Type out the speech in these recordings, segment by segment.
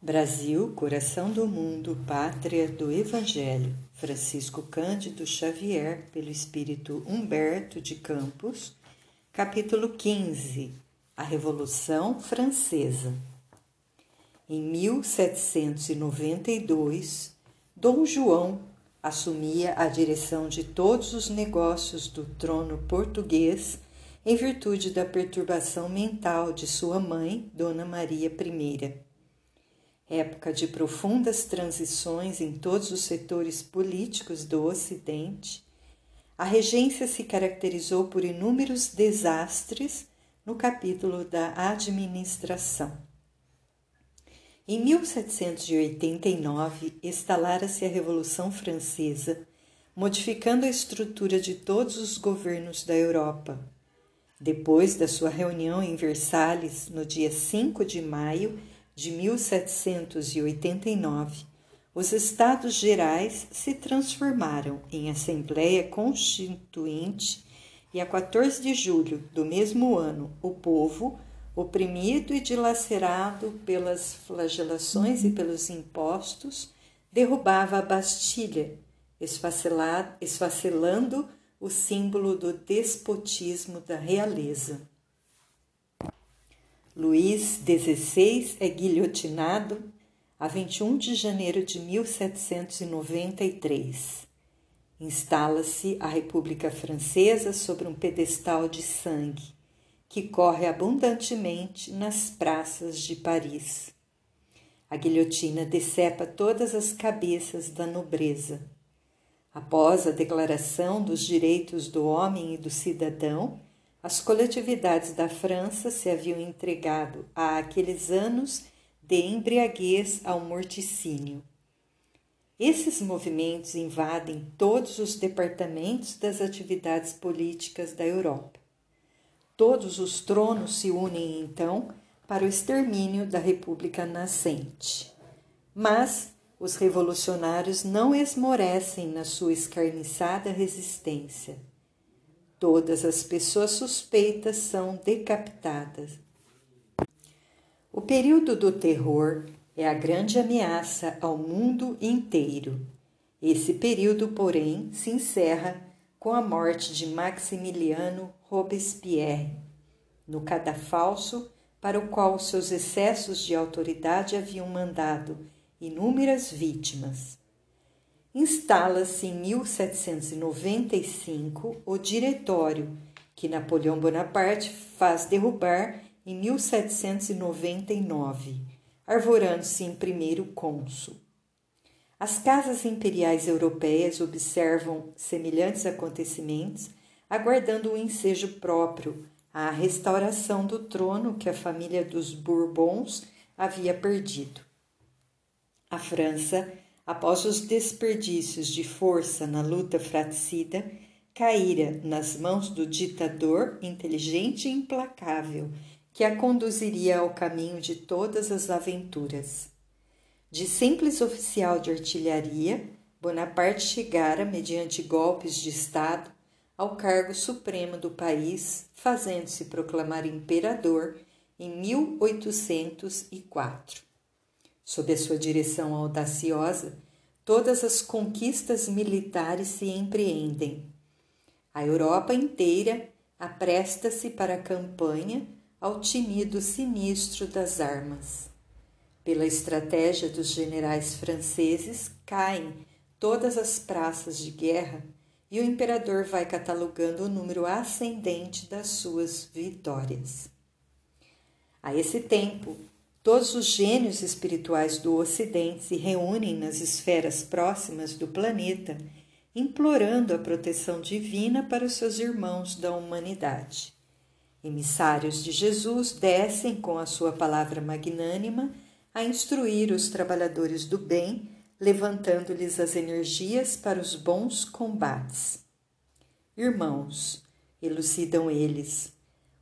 Brasil, coração do mundo, pátria do Evangelho. Francisco Cândido Xavier, pelo Espírito Humberto de Campos. Capítulo 15 A Revolução Francesa. Em 1792, Dom João assumia a direção de todos os negócios do trono português em virtude da perturbação mental de sua mãe, Dona Maria I época de profundas transições em todos os setores políticos do Ocidente, a regência se caracterizou por inúmeros desastres no capítulo da administração. Em 1789, instalara-se a Revolução Francesa, modificando a estrutura de todos os governos da Europa. Depois da sua reunião em Versalhes, no dia 5 de maio de 1789, os Estados Gerais se transformaram em Assembleia Constituinte e a 14 de julho do mesmo ano, o povo, oprimido e dilacerado pelas flagelações e pelos impostos, derrubava a Bastilha, esfacelando o símbolo do despotismo da realeza. Luís XVI é guilhotinado a 21 de janeiro de 1793. Instala-se a República Francesa sobre um pedestal de sangue que corre abundantemente nas praças de Paris. A guilhotina decepa todas as cabeças da nobreza. Após a Declaração dos Direitos do Homem e do Cidadão, as coletividades da França se haviam entregado a aqueles anos de embriaguez ao morticínio. Esses movimentos invadem todos os departamentos das atividades políticas da Europa. Todos os tronos se unem então para o extermínio da República nascente. Mas os revolucionários não esmorecem na sua escarniçada resistência Todas as pessoas suspeitas são decapitadas. O período do terror é a grande ameaça ao mundo inteiro. Esse período, porém, se encerra com a morte de Maximiliano Robespierre, no cadafalso para o qual seus excessos de autoridade haviam mandado inúmeras vítimas instala-se em 1795 o Diretório, que Napoleão Bonaparte faz derrubar em 1799, arvorando-se em primeiro cônsul. As casas imperiais europeias observam semelhantes acontecimentos, aguardando o ensejo próprio à restauração do trono que a família dos Bourbons havia perdido. A França após os desperdícios de força na luta fratricida, caíra nas mãos do ditador inteligente e implacável que a conduziria ao caminho de todas as aventuras. De simples oficial de artilharia, Bonaparte chegara, mediante golpes de Estado, ao cargo supremo do país, fazendo-se proclamar imperador em 1804. Sob a sua direção audaciosa, todas as conquistas militares se empreendem. A Europa inteira apresta-se para a campanha ao tinido sinistro das armas. Pela estratégia dos generais franceses, caem todas as praças de guerra e o imperador vai catalogando o número ascendente das suas vitórias. A esse tempo, Todos os gênios espirituais do Ocidente se reúnem nas esferas próximas do planeta, implorando a proteção divina para os seus irmãos da humanidade. Emissários de Jesus descem com a sua palavra magnânima a instruir os trabalhadores do bem, levantando-lhes as energias para os bons combates. Irmãos, elucidam eles,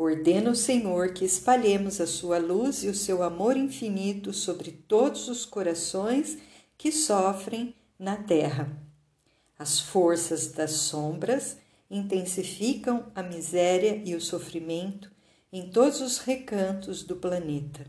Ordena o Senhor que espalhemos a sua luz e o seu amor infinito sobre todos os corações que sofrem na terra. As forças das sombras intensificam a miséria e o sofrimento em todos os recantos do planeta.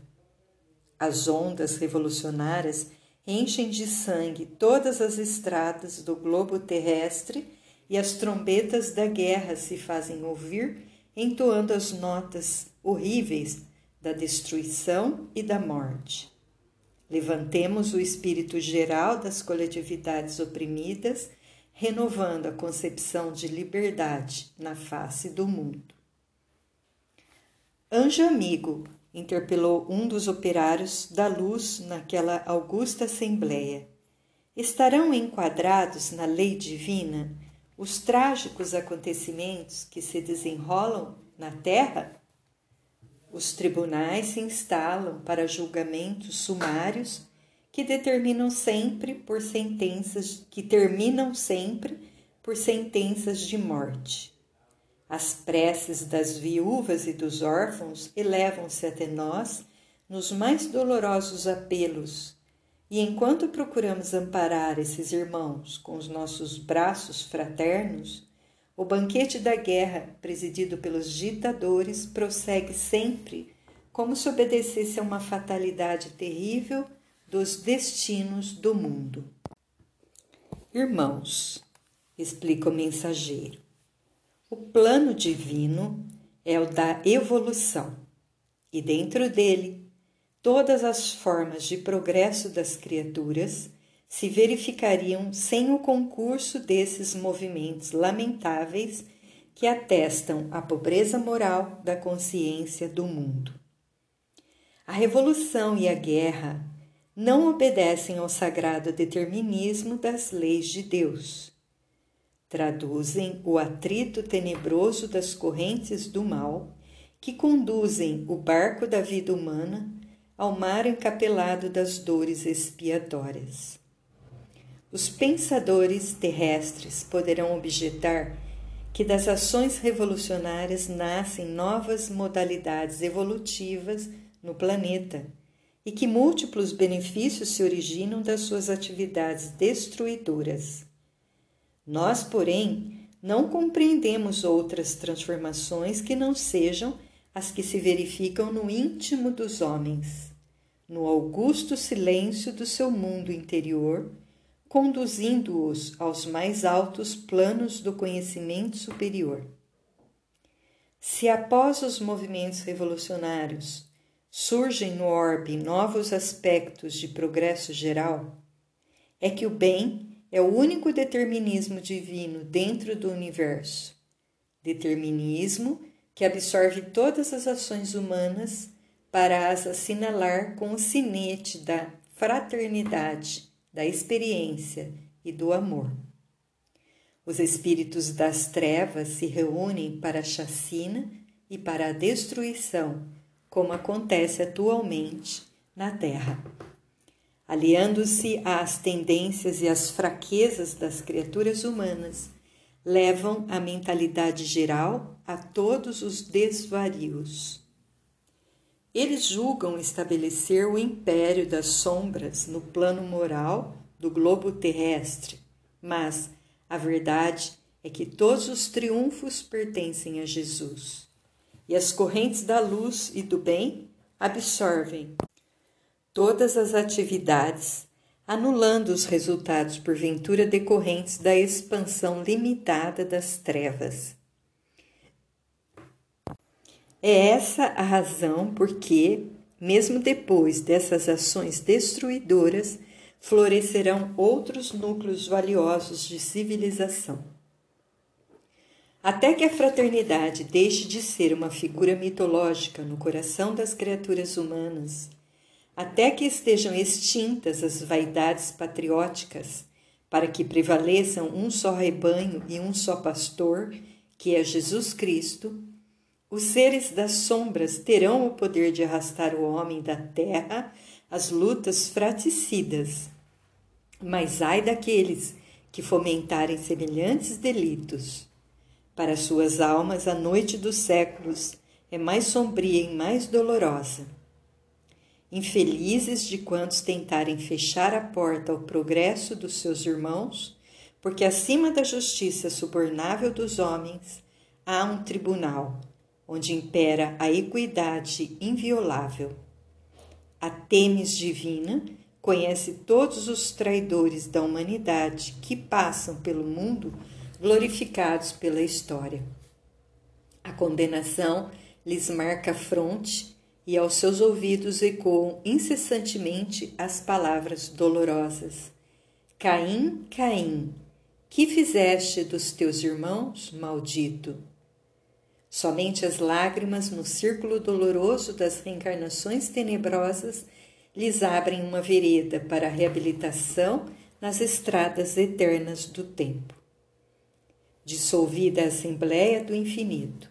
As ondas revolucionárias enchem de sangue todas as estradas do globo terrestre e as trombetas da guerra se fazem ouvir, entoando as notas horríveis da destruição e da morte. Levantemos o espírito geral das coletividades oprimidas, renovando a concepção de liberdade na face do mundo. Anjo amigo, interpelou um dos operários da luz naquela augusta assembleia. Estarão enquadrados na lei divina os trágicos acontecimentos que se desenrolam na terra? Os tribunais se instalam para julgamentos sumários que determinam sempre por sentenças que terminam sempre por sentenças de morte. As preces das viúvas e dos órfãos elevam-se até nós nos mais dolorosos apelos, e enquanto procuramos amparar esses irmãos com os nossos braços fraternos, o banquete da guerra, presidido pelos ditadores, prossegue sempre como se obedecesse a uma fatalidade terrível dos destinos do mundo. Irmãos, explica o mensageiro, o plano divino é o da evolução, e dentro dele, todas as formas de progresso das criaturas se verificariam sem o concurso desses movimentos lamentáveis que atestam a pobreza moral da consciência do mundo. A revolução e a guerra não obedecem ao sagrado determinismo das leis de Deus. Traduzem o atrito tenebroso das correntes do mal que conduzem o barco da vida humana ao mar encapelado das dores expiatórias. Os pensadores terrestres poderão objetar que das ações revolucionárias nascem novas modalidades evolutivas no planeta e que múltiplos benefícios se originam das suas atividades destruidoras. Nós, porém, não compreendemos outras transformações que não sejam as que se verificam no íntimo dos homens, no augusto silêncio do seu mundo interior conduzindo-os aos mais altos planos do conhecimento superior. Se após os movimentos revolucionários surgem no orbe novos aspectos de progresso geral, é que o bem é o único determinismo divino dentro do universo. Determinismo que absorve todas as ações humanas para as assinalar com o sinete da fraternidade da experiência e do amor. Os espíritos das trevas se reúnem para a chacina e para a destruição, como acontece atualmente na Terra. Aliando-se às tendências e às fraquezas das criaturas humanas, levam a mentalidade geral a todos os desvarios. Eles julgam estabelecer o império das sombras no plano moral do globo terrestre, mas a verdade é que todos os triunfos pertencem a Jesus. E as correntes da luz e do bem absorvem todas as atividades, anulando os resultados porventura decorrentes da expansão limitada das trevas. É essa a razão porque, mesmo depois dessas ações destruidoras, florescerão outros núcleos valiosos de civilização. Até que a fraternidade deixe de ser uma figura mitológica no coração das criaturas humanas, até que estejam extintas as vaidades patrióticas, para que prevaleçam um só rebanho e um só pastor, que é Jesus Cristo, os seres das sombras terão o poder de arrastar o homem da terra às lutas fraticidas. Mas ai daqueles que fomentarem semelhantes delitos. Para suas almas, a noite dos séculos é mais sombria e mais dolorosa. Infelizes de quantos tentarem fechar a porta ao progresso dos seus irmãos, porque acima da justiça subornável dos homens há um tribunal onde impera a equidade inviolável. A Temis divina conhece todos os traidores da humanidade que passam pelo mundo glorificados pela história. A condenação lhes marca a fronte e aos seus ouvidos ecoam incessantemente as palavras dolorosas: Caim, Caim, que fizeste dos teus irmãos, maldito? Somente as lágrimas no círculo doloroso das reencarnações tenebrosas lhes abrem uma vereda para a reabilitação nas estradas eternas do tempo. Dissolvida a Assembleia do Infinito,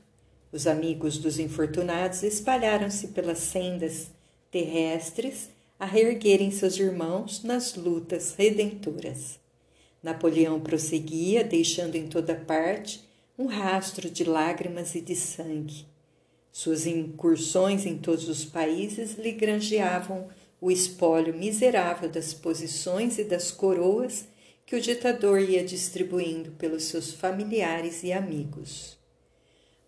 os amigos dos infortunados espalharam-se pelas sendas terrestres a reerguerem seus irmãos nas lutas redentoras. Napoleão prosseguia, deixando em toda parte um rastro de lágrimas e de sangue. Suas incursões em todos os países lhe granjeavam o espólio miserável das posições e das coroas que o ditador ia distribuindo pelos seus familiares e amigos.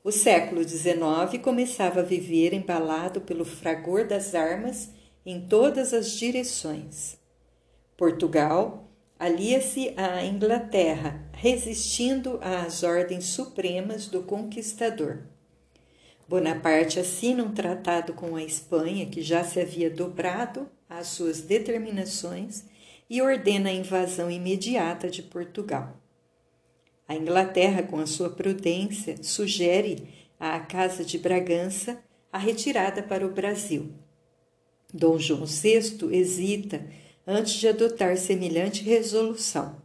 O século XIX começava a viver embalado pelo fragor das armas em todas as direções. Portugal, alia-se à Inglaterra, resistindo às ordens supremas do conquistador. Bonaparte assina um tratado com a Espanha, que já se havia dobrado às suas determinações, e ordena a invasão imediata de Portugal. A Inglaterra, com a sua prudência, sugere à Casa de Bragança a retirada para o Brasil. Dom João VI hesita antes de adotar semelhante resolução.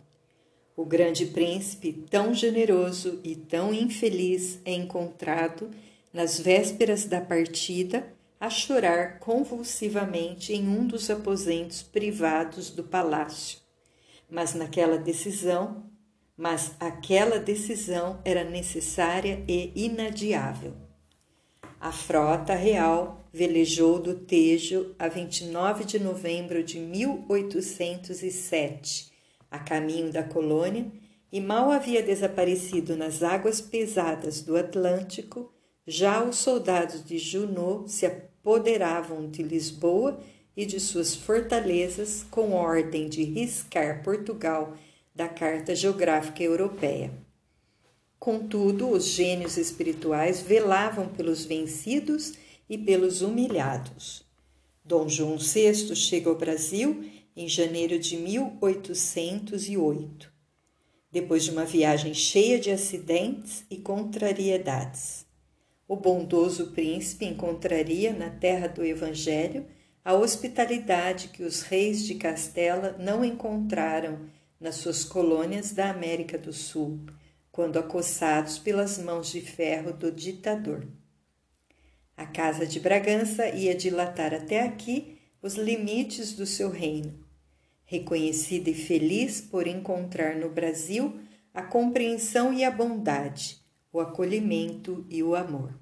O grande príncipe, tão generoso e tão infeliz, é encontrado, nas vésperas da partida, a chorar convulsivamente em um dos aposentos privados do palácio. Mas naquela decisão, mas aquela decisão era necessária e inadiável. A frota real velejou do Tejo a 29 de novembro de 1807, a caminho da colônia, e mal havia desaparecido nas águas pesadas do Atlântico, já os soldados de Junot se apoderavam de Lisboa e de suas fortalezas com ordem de riscar Portugal da Carta Geográfica Europeia. Contudo, os gênios espirituais velavam pelos vencidos e pelos humilhados. Dom João VI chega ao Brasil em janeiro de 1808, depois de uma viagem cheia de acidentes e contrariedades. O bondoso príncipe encontraria na terra do Evangelho a hospitalidade que os reis de Castela não encontraram nas suas colônias da América do Sul, quando acossados pelas mãos de ferro do ditador. A Casa de Bragança ia dilatar até aqui os limites do seu reino, reconhecida e feliz por encontrar no Brasil a compreensão e a bondade, o acolhimento e o amor.